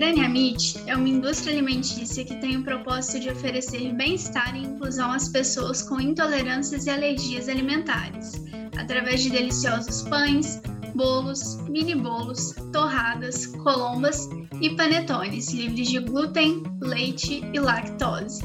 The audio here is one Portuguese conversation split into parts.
Grania Meat é uma indústria alimentícia que tem o propósito de oferecer bem-estar e inclusão às pessoas com intolerâncias e alergias alimentares, através de deliciosos pães, bolos, mini bolos, torradas, colombas e panetones livres de glúten, leite e lactose.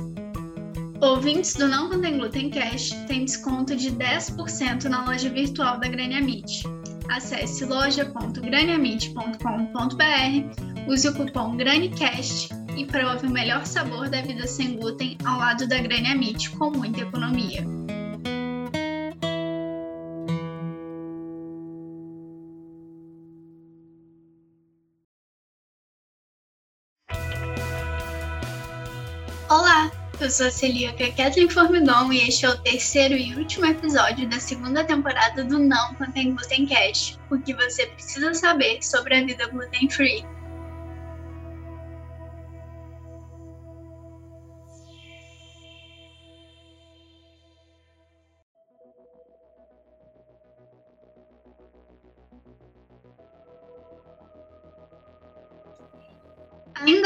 Ouvintes do Não Contém Glúten Cash têm desconto de 10% na loja virtual da Grania Meat. Acesse loja.graniamit.com.br, use o cupom GRANICAST e prove o melhor sabor da vida sem glúten ao lado da Grania Meat com muita economia. Olá, eu sou a celíaca Kathleen Formigão e este é o terceiro e último episódio da segunda temporada do Não Contém Gluten Cash, o que você precisa saber sobre a vida gluten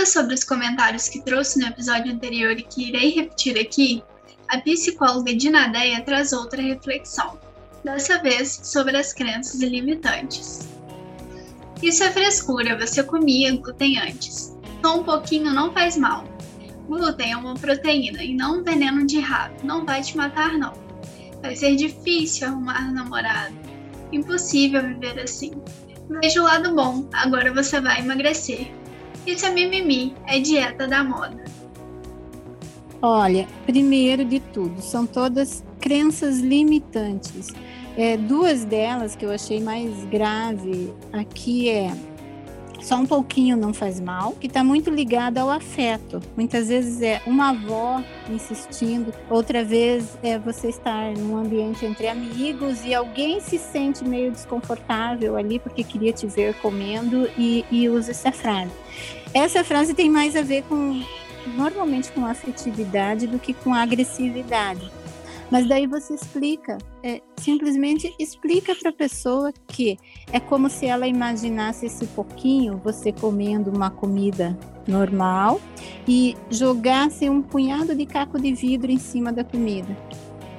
sobre os comentários que trouxe no episódio anterior e que irei repetir aqui, a psicóloga Dinadeia traz outra reflexão, dessa vez sobre as crenças limitantes. Isso é frescura, você comia glúten antes. Só um pouquinho não faz mal. Glúten é uma proteína e não um veneno de rato, não vai te matar não. Vai ser difícil arrumar namorado. Impossível viver assim. Veja o lado bom, agora você vai emagrecer. Isso é mimimi, é dieta da moda. Olha, primeiro de tudo, são todas crenças limitantes. É, duas delas que eu achei mais grave aqui é só um pouquinho não faz mal, que está muito ligada ao afeto. Muitas vezes é uma avó insistindo, outra vez é você estar num ambiente entre amigos e alguém se sente meio desconfortável ali porque queria te ver comendo e, e usa essa frase. Essa frase tem mais a ver com normalmente com afetividade do que com agressividade. Mas daí você explica, é, simplesmente explica para a pessoa que é como se ela imaginasse esse pouquinho, você comendo uma comida normal e jogasse um punhado de caco de vidro em cima da comida.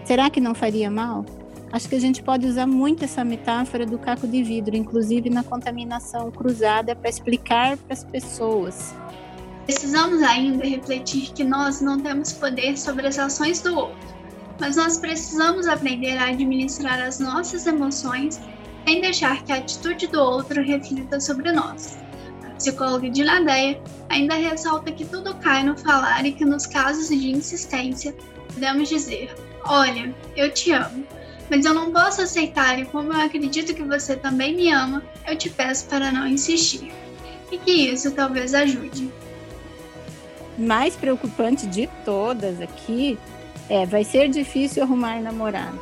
Será que não faria mal? Acho que a gente pode usar muito essa metáfora do caco de vidro, inclusive na contaminação cruzada, para explicar para as pessoas. Precisamos ainda refletir que nós não temos poder sobre as ações do outro mas nós precisamos aprender a administrar as nossas emoções sem deixar que a atitude do outro reflita sobre nós. A psicóloga de ainda ressalta que tudo cai no falar e que nos casos de insistência podemos dizer: Olha, eu te amo, mas eu não posso aceitar e como eu acredito que você também me ama, eu te peço para não insistir. E que isso talvez ajude. Mais preocupante de todas aqui é, vai ser difícil arrumar namorado.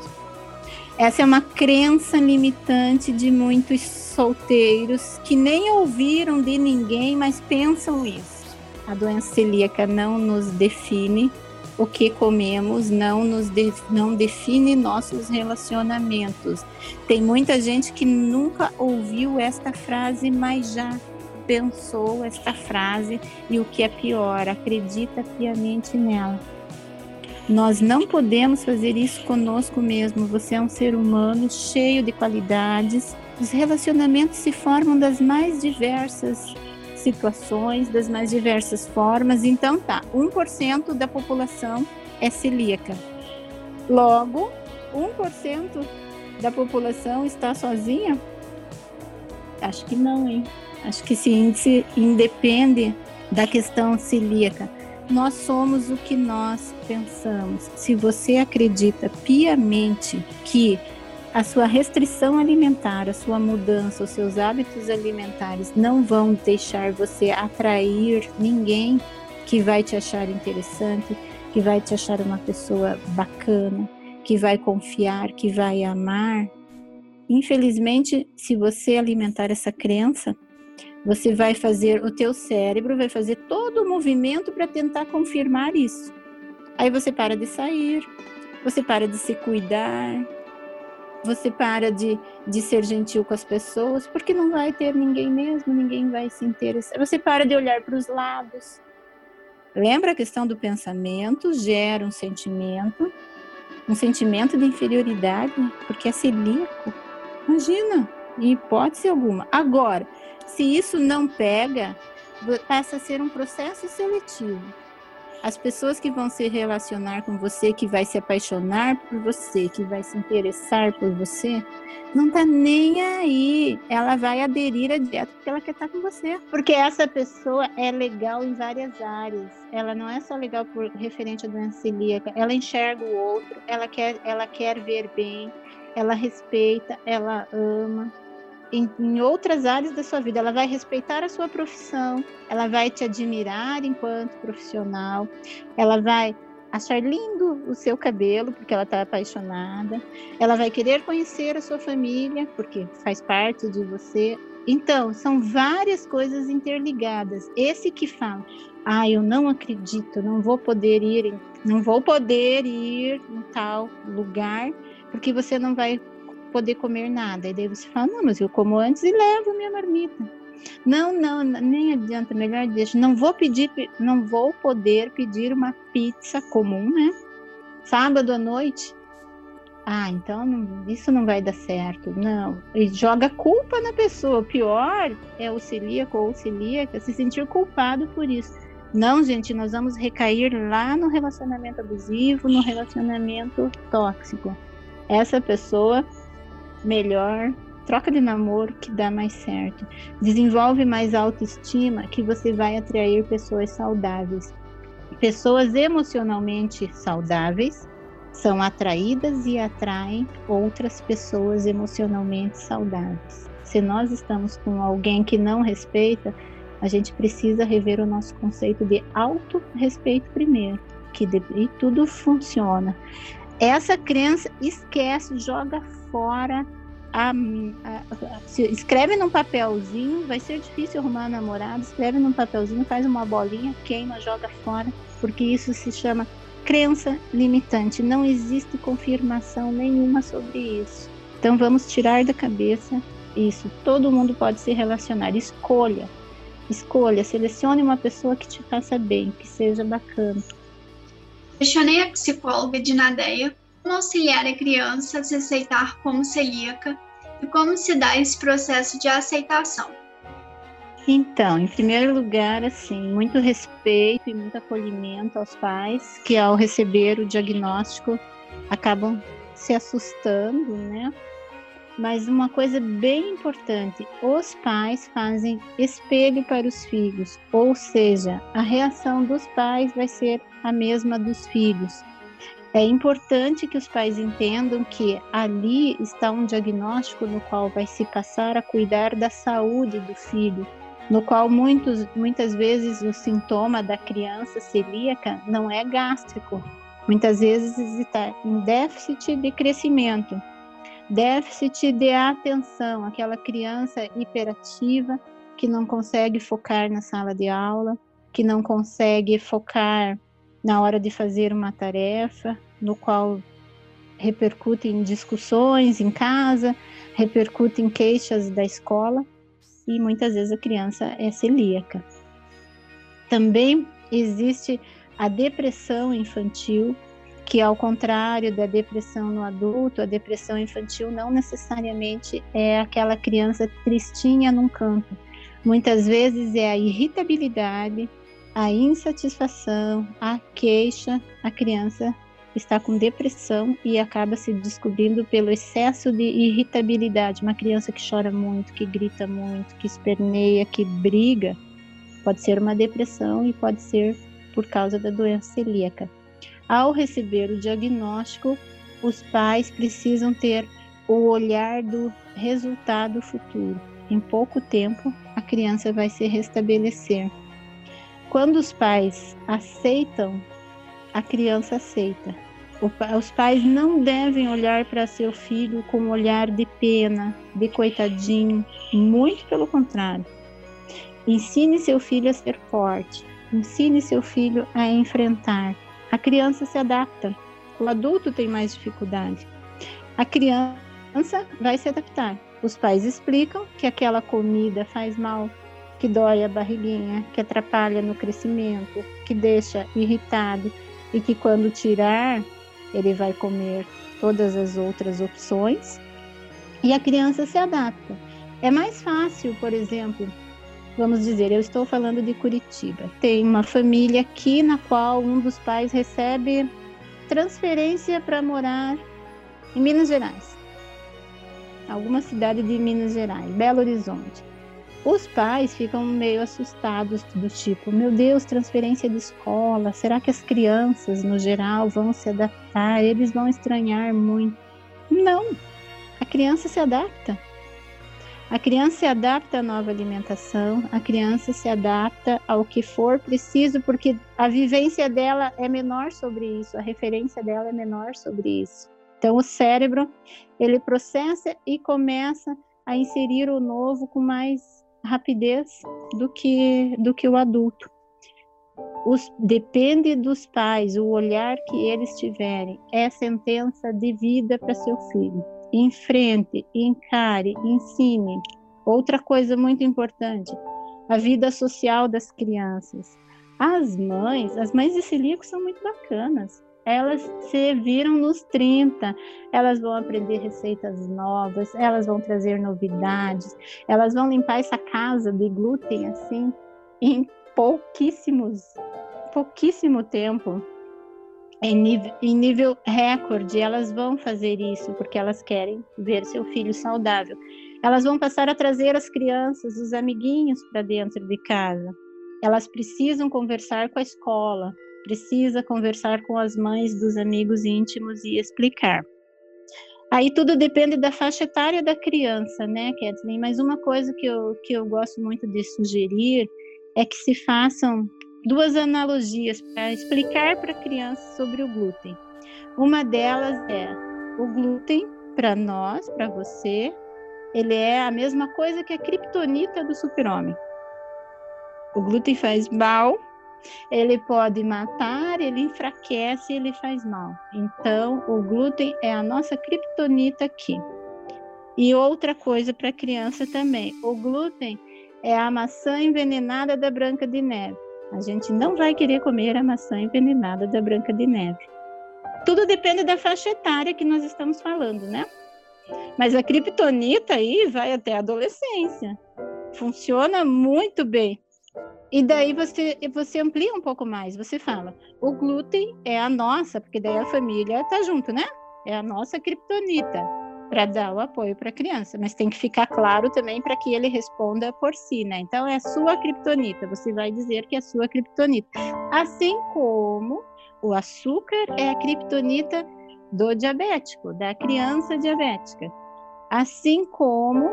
Essa é uma crença limitante de muitos solteiros que nem ouviram de ninguém, mas pensam isso. A doença celíaca não nos define, o que comemos não nos de, não define nossos relacionamentos. Tem muita gente que nunca ouviu esta frase, mas já pensou esta frase e o que é pior, acredita piamente nela. Nós não podemos fazer isso conosco mesmo. Você é um ser humano cheio de qualidades. Os relacionamentos se formam das mais diversas situações, das mais diversas formas. Então, tá, 1% da população é celíaca. Logo, 1% da população está sozinha? Acho que não, hein? Acho que esse índice independe da questão celíaca. Nós somos o que nós pensamos. Se você acredita piamente que a sua restrição alimentar, a sua mudança, os seus hábitos alimentares não vão deixar você atrair ninguém que vai te achar interessante, que vai te achar uma pessoa bacana, que vai confiar, que vai amar. Infelizmente, se você alimentar essa crença, você vai fazer, o teu cérebro vai fazer todo o movimento para tentar confirmar isso. Aí você para de sair, você para de se cuidar, você para de, de ser gentil com as pessoas, porque não vai ter ninguém mesmo, ninguém vai se interessar. Você para de olhar para os lados. Lembra a questão do pensamento, gera um sentimento, um sentimento de inferioridade, porque é celíaco. Imagina, em hipótese alguma. Agora, se isso não pega, passa a ser um processo seletivo. As pessoas que vão se relacionar com você, que vai se apaixonar por você, que vai se interessar por você, não tá nem aí. Ela vai aderir à dieta porque ela quer estar com você. Porque essa pessoa é legal em várias áreas. Ela não é só legal por referente à doença celíaca. Ela enxerga o outro, ela quer, ela quer ver bem, ela respeita, ela ama em, em, outras áreas da sua vida. Ela vai respeitar a sua profissão, ela vai te admirar enquanto profissional, ela vai achar lindo o seu cabelo, porque ela está apaixonada, ela vai querer conhecer a sua família, porque faz parte de você. Então, são várias coisas interligadas. Esse que fala, ah, eu não acredito, não vou poder ir, não vou poder ir em tal lugar, porque você não vai poder comer nada. E daí você fala, não, mas eu como antes e levo minha marmita. Não, não, nem adianta, melhor deixa. Não vou pedir, não vou poder pedir uma pizza comum, né? Sábado à noite. Ah, então não, isso não vai dar certo. Não. E joga culpa na pessoa. O pior é o celíaco ou celíaca se sentir culpado por isso. Não, gente, nós vamos recair lá no relacionamento abusivo, no relacionamento tóxico. Essa pessoa melhor, troca de namoro que dá mais certo. Desenvolve mais autoestima que você vai atrair pessoas saudáveis. Pessoas emocionalmente saudáveis são atraídas e atraem outras pessoas emocionalmente saudáveis. Se nós estamos com alguém que não respeita, a gente precisa rever o nosso conceito de auto-respeito primeiro, que de, e tudo funciona. Essa crença esquece, joga fora. A, a, a, escreve num papelzinho, vai ser difícil arrumar namorado. Escreve num papelzinho, faz uma bolinha, queima, joga fora, porque isso se chama crença limitante. Não existe confirmação nenhuma sobre isso. Então vamos tirar da cabeça isso. Todo mundo pode se relacionar. Escolha, escolha, selecione uma pessoa que te faça bem, que seja bacana. Questionei a psicóloga de Nadeia como auxiliar a criança a se aceitar como celíaca e como se dá esse processo de aceitação? Então, em primeiro lugar, assim, muito respeito e muito acolhimento aos pais que ao receber o diagnóstico acabam se assustando, né? Mas uma coisa bem importante, os pais fazem espelho para os filhos, ou seja, a reação dos pais vai ser a mesma dos filhos. É importante que os pais entendam que ali está um diagnóstico no qual vai se passar a cuidar da saúde do filho, no qual muitos, muitas vezes o sintoma da criança celíaca não é gástrico, muitas vezes está em déficit de crescimento, déficit de atenção, aquela criança hiperativa que não consegue focar na sala de aula, que não consegue focar na hora de fazer uma tarefa, no qual repercute em discussões em casa, repercute em queixas da escola e muitas vezes a criança é celíaca. Também existe a depressão infantil, que ao contrário da depressão no adulto, a depressão infantil não necessariamente é aquela criança tristinha num canto. Muitas vezes é a irritabilidade, a insatisfação, a queixa, a criança está com depressão e acaba se descobrindo pelo excesso de irritabilidade. Uma criança que chora muito, que grita muito, que esperneia, que briga, pode ser uma depressão e pode ser por causa da doença celíaca. Ao receber o diagnóstico, os pais precisam ter o olhar do resultado futuro. Em pouco tempo, a criança vai se restabelecer. Quando os pais aceitam, a criança aceita. Os pais não devem olhar para seu filho com um olhar de pena, de coitadinho, muito pelo contrário. Ensine seu filho a ser forte, ensine seu filho a enfrentar. A criança se adapta, o adulto tem mais dificuldade. A criança vai se adaptar. Os pais explicam que aquela comida faz mal, que dói a barriguinha, que atrapalha no crescimento, que deixa irritado e que quando tirar, ele vai comer todas as outras opções e a criança se adapta. É mais fácil, por exemplo, vamos dizer, eu estou falando de Curitiba. Tem uma família aqui na qual um dos pais recebe transferência para morar em Minas Gerais. Alguma cidade de Minas Gerais, Belo Horizonte. Os pais ficam meio assustados do tipo, meu Deus, transferência de escola, será que as crianças no geral vão se adaptar? Eles vão estranhar muito? Não. A criança se adapta. A criança se adapta à nova alimentação, a criança se adapta ao que for preciso, porque a vivência dela é menor sobre isso, a referência dela é menor sobre isso. Então o cérebro, ele processa e começa a inserir o novo com mais rapidez do que do que o adulto. Os, depende dos pais, o olhar que eles tiverem é sentença de vida para seu filho enfrente, encare, ensine. Outra coisa muito importante, a vida social das crianças. As mães, as mães de celíaco são muito bacanas. Elas se viram nos 30, elas vão aprender receitas novas, elas vão trazer novidades, elas vão limpar essa casa de glúten assim em pouquíssimos, pouquíssimo tempo em nível, em nível recorde, elas vão fazer isso porque elas querem ver seu filho saudável. Elas vão passar a trazer as crianças, os amiguinhos para dentro de casa. Elas precisam conversar com a escola, precisa conversar com as mães dos amigos íntimos e explicar. Aí tudo depende da faixa etária da criança, né, Kathleen? Mas uma coisa que eu, que eu gosto muito de sugerir é que se façam duas analogias para explicar para a criança sobre o glúten. Uma delas é o glúten para nós, para você, ele é a mesma coisa que a criptonita do super-homem. O glúten faz mal, ele pode matar, ele enfraquece, ele faz mal. Então, o glúten é a nossa criptonita aqui. E outra coisa para a criança também, o glúten é a maçã envenenada da Branca de Neve. A gente não vai querer comer a maçã envenenada da Branca de Neve. Tudo depende da faixa etária que nós estamos falando, né? Mas a criptonita aí vai até a adolescência. Funciona muito bem. E daí você, você amplia um pouco mais. Você fala, o glúten é a nossa, porque daí a família tá junto, né? É a nossa criptonita para dar o apoio para a criança, mas tem que ficar claro também para que ele responda por si, né? Então é sua criptonita, você vai dizer que é sua criptonita. Assim como o açúcar é a criptonita do diabético, da criança diabética. Assim como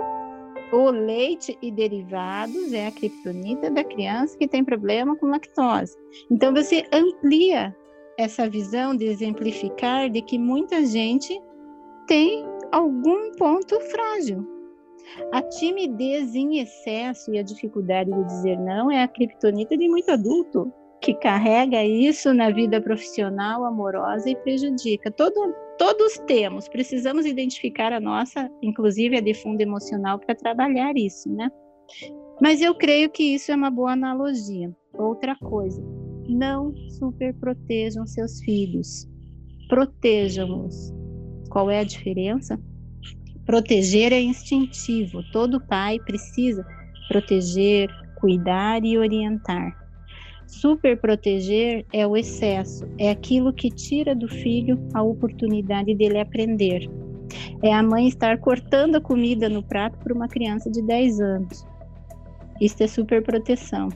o leite e derivados é a criptonita da criança que tem problema com lactose. Então você amplia essa visão de exemplificar de que muita gente tem algum ponto frágil. A timidez em excesso e a dificuldade de dizer não é a criptonita de muito adulto que carrega isso na vida profissional, amorosa e prejudica. Todo, todos temos, precisamos identificar a nossa, inclusive a de fundo emocional, para trabalhar isso, né? Mas eu creio que isso é uma boa analogia. Outra coisa, não superprotejam seus filhos, protejam-os qual é a diferença? Proteger é instintivo. Todo pai precisa proteger, cuidar e orientar. Super proteger é o excesso, é aquilo que tira do filho a oportunidade dele aprender. É a mãe estar cortando a comida no prato para uma criança de 10 anos. Isso é super proteção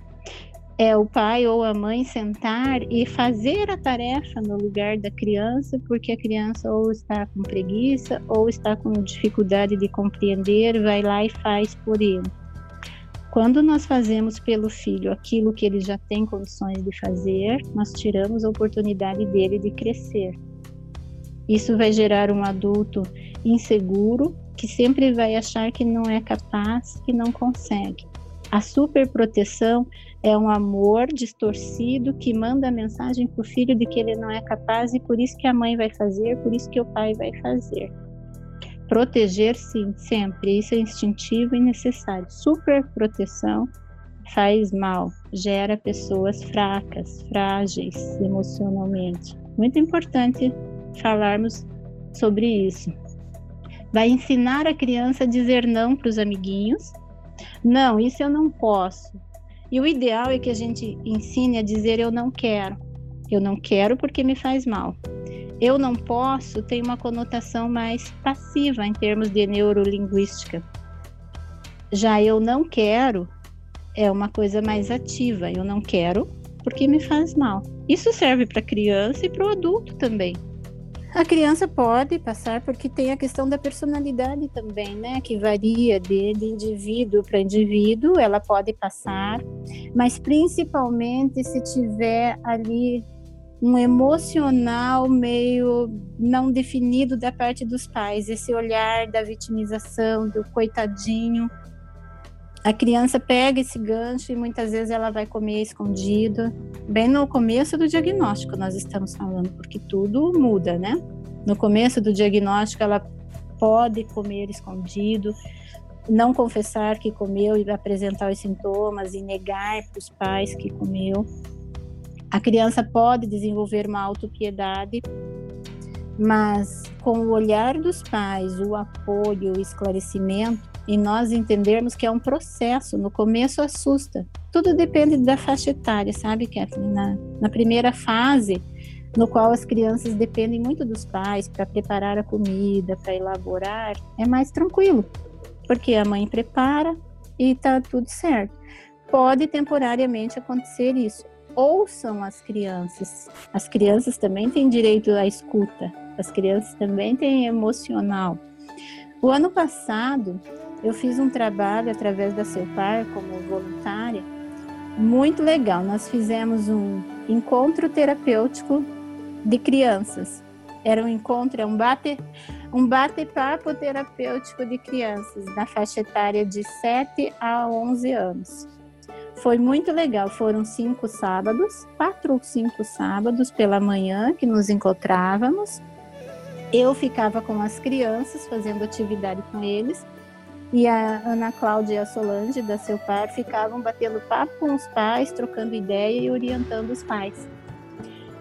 é o pai ou a mãe sentar e fazer a tarefa no lugar da criança, porque a criança ou está com preguiça ou está com dificuldade de compreender, vai lá e faz por ele. Quando nós fazemos pelo filho aquilo que ele já tem condições de fazer, nós tiramos a oportunidade dele de crescer. Isso vai gerar um adulto inseguro que sempre vai achar que não é capaz, que não consegue. A superproteção é um amor distorcido que manda a mensagem para o filho de que ele não é capaz e por isso que a mãe vai fazer, por isso que o pai vai fazer. Proteger, sim, sempre. Isso é instintivo e necessário. Super proteção faz mal, gera pessoas fracas, frágeis emocionalmente. Muito importante falarmos sobre isso. Vai ensinar a criança a dizer não para os amiguinhos. Não, isso eu não posso. E o ideal é que a gente ensine a dizer eu não quero. Eu não quero porque me faz mal. Eu não posso tem uma conotação mais passiva em termos de neurolinguística. Já eu não quero é uma coisa mais ativa. Eu não quero porque me faz mal. Isso serve para criança e para o adulto também. A criança pode passar porque tem a questão da personalidade também, né? Que varia de, de indivíduo para indivíduo, ela pode passar, mas principalmente se tiver ali um emocional meio não definido da parte dos pais, esse olhar da vitimização, do coitadinho, a criança pega esse gancho e muitas vezes ela vai comer escondido. Bem no começo do diagnóstico nós estamos falando, porque tudo muda, né? No começo do diagnóstico ela pode comer escondido, não confessar que comeu e apresentar os sintomas e negar para os pais que comeu. A criança pode desenvolver uma autopiedade, mas com o olhar dos pais, o apoio, o esclarecimento, e nós entendermos que é um processo. No começo assusta. Tudo depende da faixa etária, sabe, Kathleen? Na, na primeira fase, no qual as crianças dependem muito dos pais para preparar a comida, para elaborar, é mais tranquilo, porque a mãe prepara e está tudo certo. Pode temporariamente acontecer isso. Ouçam as crianças. As crianças também têm direito à escuta. As crianças também têm emocional. O ano passado, eu fiz um trabalho através da Par como voluntária, muito legal. Nós fizemos um encontro terapêutico de crianças. Era um encontro, é um bate, um bate-papo terapêutico de crianças na faixa etária de 7 a 11 anos. Foi muito legal. Foram cinco sábados, quatro ou cinco sábados pela manhã que nos encontrávamos. Eu ficava com as crianças fazendo atividade com eles e a Ana Cláudia e a Solange da seu par ficavam batendo papo com os pais, trocando ideia e orientando os pais.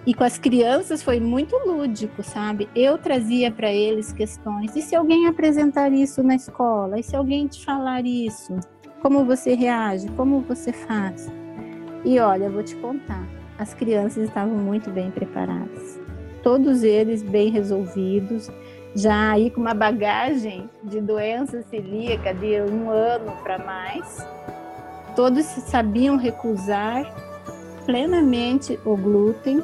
E com as crianças foi muito lúdico, sabe? Eu trazia para eles questões. E se alguém apresentar isso na escola? E se alguém te falar isso? Como você reage? Como você faz? E olha, vou te contar. As crianças estavam muito bem preparadas. Todos eles bem resolvidos já aí com uma bagagem de doença celíaca de um ano para mais. Todos sabiam recusar plenamente o glúten,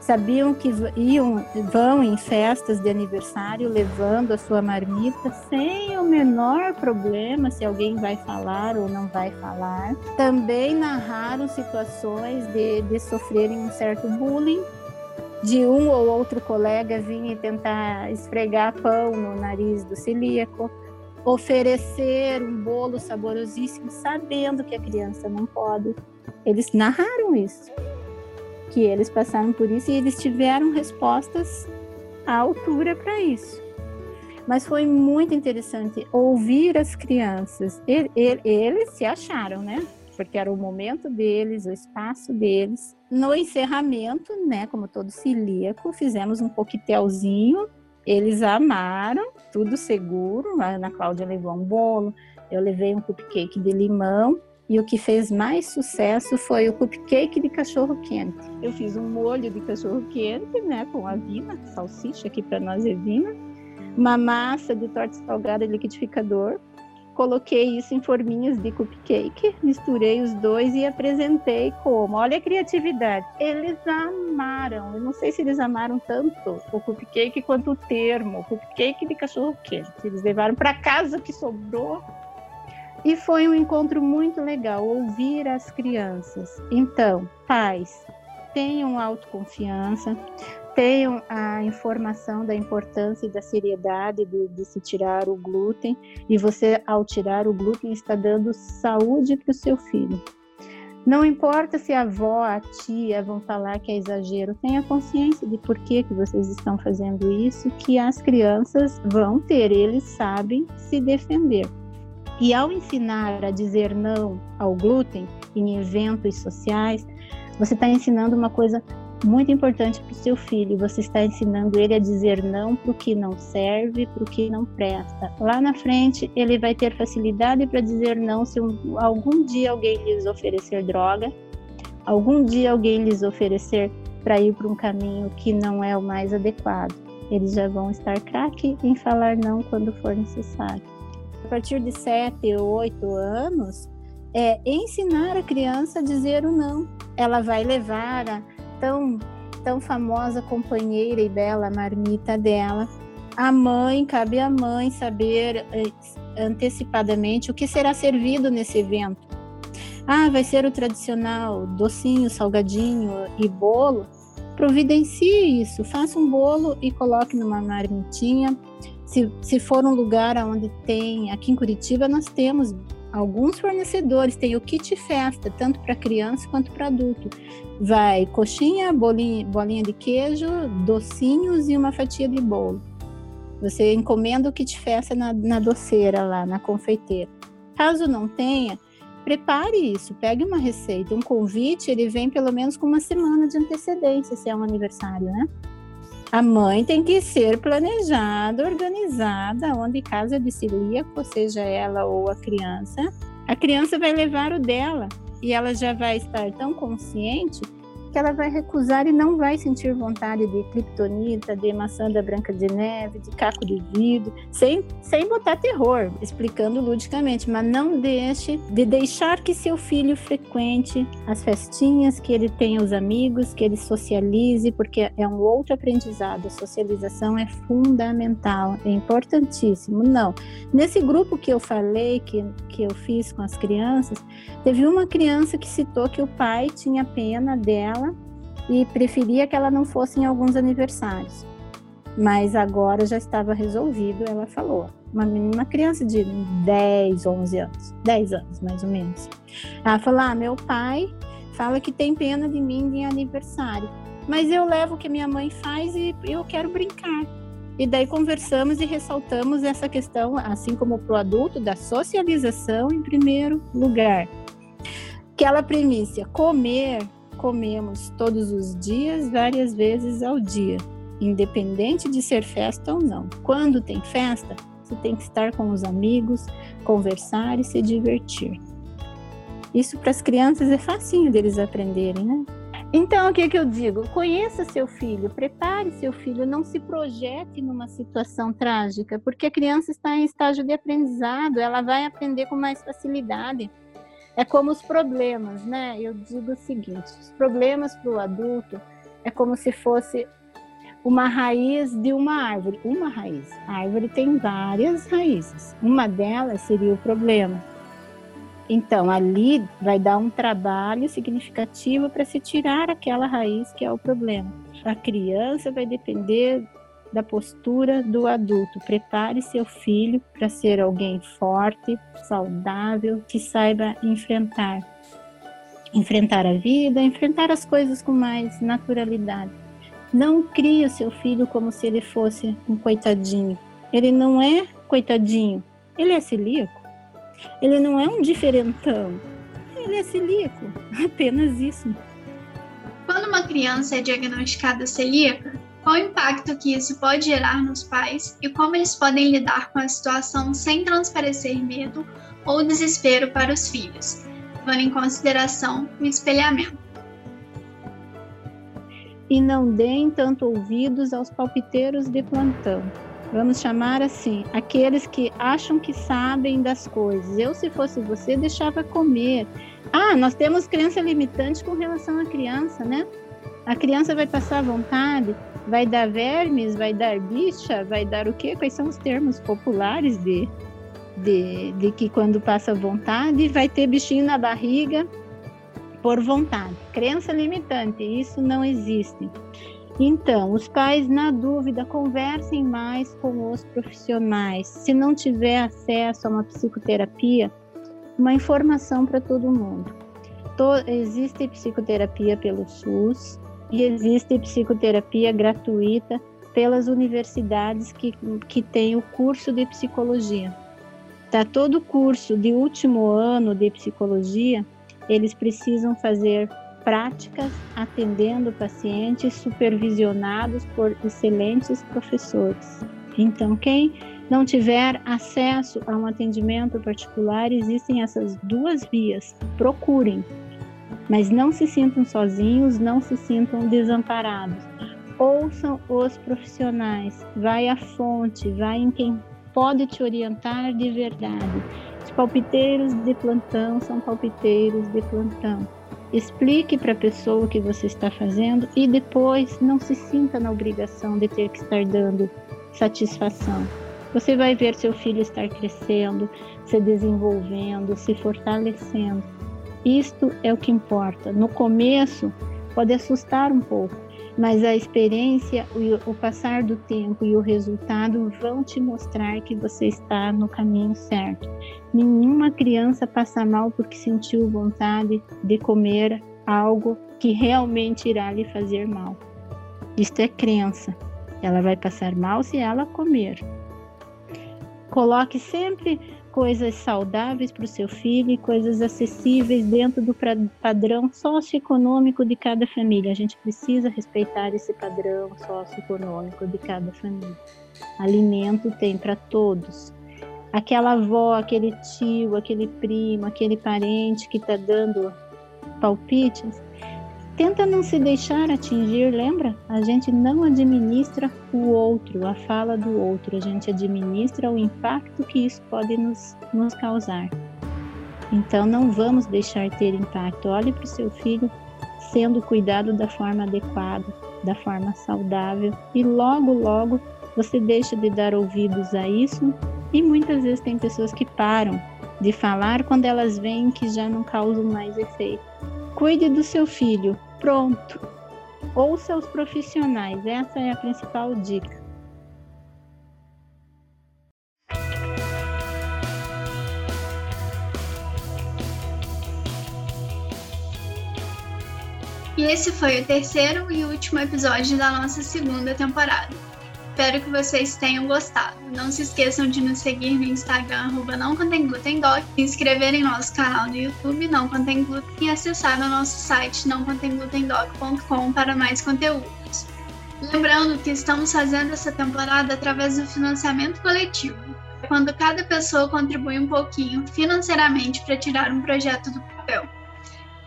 sabiam que iam, vão em festas de aniversário levando a sua marmita sem o menor problema se alguém vai falar ou não vai falar. Também narraram situações de, de sofrerem um certo bullying de um ou outro colega vir e tentar esfregar pão no nariz do celíaco, oferecer um bolo saborosíssimo, sabendo que a criança não pode. Eles narraram isso, que eles passaram por isso e eles tiveram respostas à altura para isso. Mas foi muito interessante ouvir as crianças. Eles se acharam, né? Porque era o momento deles, o espaço deles. No encerramento, né, como todo celíaco, fizemos um coquetelzinho. Eles amaram, tudo seguro. A Ana Cláudia levou um bolo, eu levei um cupcake de limão. E o que fez mais sucesso foi o cupcake de cachorro quente. Eu fiz um molho de cachorro quente, né, com avina, salsicha aqui para nós é vina, uma massa de torta salgada liquidificador, coloquei isso em forminhas de cupcake, misturei os dois e apresentei como. Olha a criatividade. Eles amaram. Eu não sei se eles amaram tanto o cupcake quanto o termo, cupcake de cachorro quente. Eles levaram para casa o que sobrou. E foi um encontro muito legal ouvir as crianças. Então, pais, tenham autoconfiança, tenham a informação da importância e da seriedade de, de, se tirar o glúten, e você, ao tirar o glúten, está dando saúde para o seu filho. Não importa se a avó, a tia vão falar que é exagero, tenha consciência de por que, que vocês estão fazendo isso, que as crianças vão ter, eles sabem se defender. E ao ensinar a dizer não ao glúten em eventos sociais, você está ensinando uma coisa muito importante para o seu filho. Você está ensinando ele a dizer não para o que não serve, para o que não presta. Lá na frente, ele vai ter facilidade para dizer não se um, algum dia alguém lhes oferecer droga, algum dia alguém lhes oferecer para ir para um caminho que não é o mais adequado. Eles já vão estar craque em falar não quando for necessário. A partir de 7 ou 8 anos, é ensinar a criança a dizer o não. Ela vai levar a tão, tão famosa companheira e bela marmita dela. A mãe, cabe à mãe saber eh, antecipadamente o que será servido nesse evento. Ah, vai ser o tradicional docinho, salgadinho e bolo. Providencie isso, faça um bolo e coloque numa marmitinha. Se, se for um lugar onde tem, aqui em Curitiba nós temos alguns fornecedores têm o kit festa, tanto para criança quanto para adulto. Vai coxinha, bolinha, bolinha de queijo, docinhos e uma fatia de bolo. Você encomenda o kit festa na, na doceira lá, na confeiteira. Caso não tenha, prepare isso, pegue uma receita. Um convite, ele vem pelo menos com uma semana de antecedência, se é um aniversário, né? A mãe tem que ser planejada, organizada, onde casa de celíaco, seja ela ou a criança, a criança vai levar o dela e ela já vai estar tão consciente que ela vai recusar e não vai sentir vontade de kryptonita, de maçã da branca de neve, de caco de vidro, sem, sem botar terror, explicando ludicamente, mas não deixe de deixar que seu filho frequente as festinhas, que ele tenha os amigos, que ele socialize, porque é um outro aprendizado. A socialização é fundamental, é importantíssimo. Não, nesse grupo que eu falei, que, que eu fiz com as crianças, teve uma criança que citou que o pai tinha pena dela e preferia que ela não fosse em alguns aniversários. Mas agora já estava resolvido, ela falou. Uma menina, criança de 10, 11 anos, 10 anos mais ou menos. Ela falou: Ah, meu pai fala que tem pena de mim em aniversário, mas eu levo o que minha mãe faz e eu quero brincar. E daí conversamos e ressaltamos essa questão, assim como para o adulto, da socialização em primeiro lugar. Aquela premissa, comer comemos todos os dias, várias vezes ao dia, independente de ser festa ou não. Quando tem festa, você tem que estar com os amigos, conversar e se divertir. Isso para as crianças é facinho deles aprenderem, né? Então, o que, que eu digo? Conheça seu filho, prepare seu filho, não se projete numa situação trágica, porque a criança está em estágio de aprendizado, ela vai aprender com mais facilidade. É como os problemas, né? Eu digo o seguinte: os problemas para o adulto é como se fosse uma raiz de uma árvore, uma raiz. A árvore tem várias raízes. Uma delas seria o problema. Então, ali vai dar um trabalho significativo para se tirar aquela raiz que é o problema. A criança vai depender da postura do adulto. Prepare seu filho para ser alguém forte, saudável, que saiba enfrentar. Enfrentar a vida, enfrentar as coisas com mais naturalidade. Não crie o seu filho como se ele fosse um coitadinho. Ele não é coitadinho, ele é celíaco. Ele não é um diferentão. Ele é celíaco, apenas isso. Quando uma criança é diagnosticada celíaca, qual o impacto que isso pode gerar nos pais e como eles podem lidar com a situação sem transparecer medo ou desespero para os filhos, levando em consideração o espelhamento. E não deem tanto ouvidos aos palpiteiros de plantão. Vamos chamar assim, aqueles que acham que sabem das coisas. Eu, se fosse você, deixava comer. Ah, nós temos crença limitante com relação à criança, né? A criança vai passar vontade, vai dar vermes, vai dar bicha, vai dar o quê? Quais são os termos populares de, de, de que quando passa vontade vai ter bichinho na barriga por vontade. Crença limitante, isso não existe. Então, os pais, na dúvida, conversem mais com os profissionais. Se não tiver acesso a uma psicoterapia, uma informação para todo mundo. existe psicoterapia pelo SUS e existe psicoterapia gratuita pelas universidades que, que têm o curso de psicologia. Tá todo o curso de último ano de psicologia, eles precisam fazer práticas atendendo pacientes supervisionados por excelentes professores. Então, quem não tiver acesso a um atendimento particular, existem essas duas vias. Procurem, mas não se sintam sozinhos, não se sintam desamparados. Ouçam os profissionais, vai à fonte, vai em quem pode te orientar de verdade. Os palpiteiros de plantão são palpiteiros de plantão. Explique para a pessoa o que você está fazendo e depois não se sinta na obrigação de ter que estar dando satisfação. Você vai ver seu filho estar crescendo, se desenvolvendo, se fortalecendo. Isto é o que importa. No começo, pode assustar um pouco, mas a experiência, o passar do tempo e o resultado vão te mostrar que você está no caminho certo. Nenhuma criança passa mal porque sentiu vontade de comer algo que realmente irá lhe fazer mal. Isto é crença. Ela vai passar mal se ela comer. Coloque sempre coisas saudáveis para o seu filho e coisas acessíveis dentro do padrão socioeconômico de cada família. A gente precisa respeitar esse padrão socioeconômico de cada família. Alimento tem para todos. Aquela avó, aquele tio, aquele primo, aquele parente que está dando palpites, tenta não se deixar atingir, lembra? A gente não administra o outro, a fala do outro, a gente administra o impacto que isso pode nos, nos causar. Então não vamos deixar ter impacto. Olhe para o seu filho sendo cuidado da forma adequada, da forma saudável e logo, logo você deixa de dar ouvidos a isso e muitas vezes tem pessoas que param de falar quando elas veem que já não causam mais efeito. Cuide do seu filho, Pronto. Ouça os profissionais, essa é a principal dica. E esse foi o terceiro e último episódio da nossa segunda temporada. Espero que vocês tenham gostado. Não se esqueçam de nos seguir no Instagram, arroba não contém glúten doc, se inscrever em nosso canal no YouTube Não Contém Glúten e acessar o nosso site nãocontemglutendoc.com para mais conteúdos. Lembrando que estamos fazendo essa temporada através do financiamento coletivo, quando cada pessoa contribui um pouquinho financeiramente para tirar um projeto do papel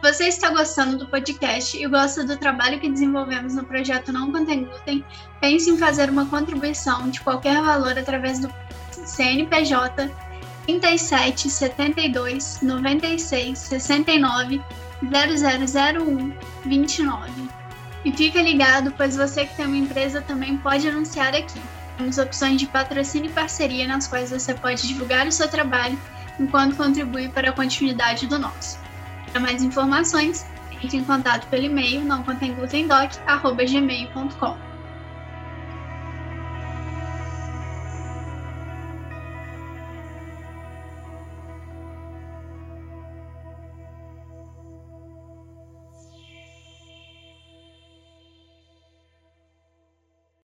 você está gostando do podcast e gosta do trabalho que desenvolvemos no projeto Não Contém Glúten, pense em fazer uma contribuição de qualquer valor através do CNPJ 37 72 96 69 0001 29. E fica ligado, pois você que tem uma empresa também pode anunciar aqui. Temos opções de patrocínio e parceria nas quais você pode divulgar o seu trabalho enquanto contribui para a continuidade do nosso. Para mais informações, entre em contato pelo e-mail não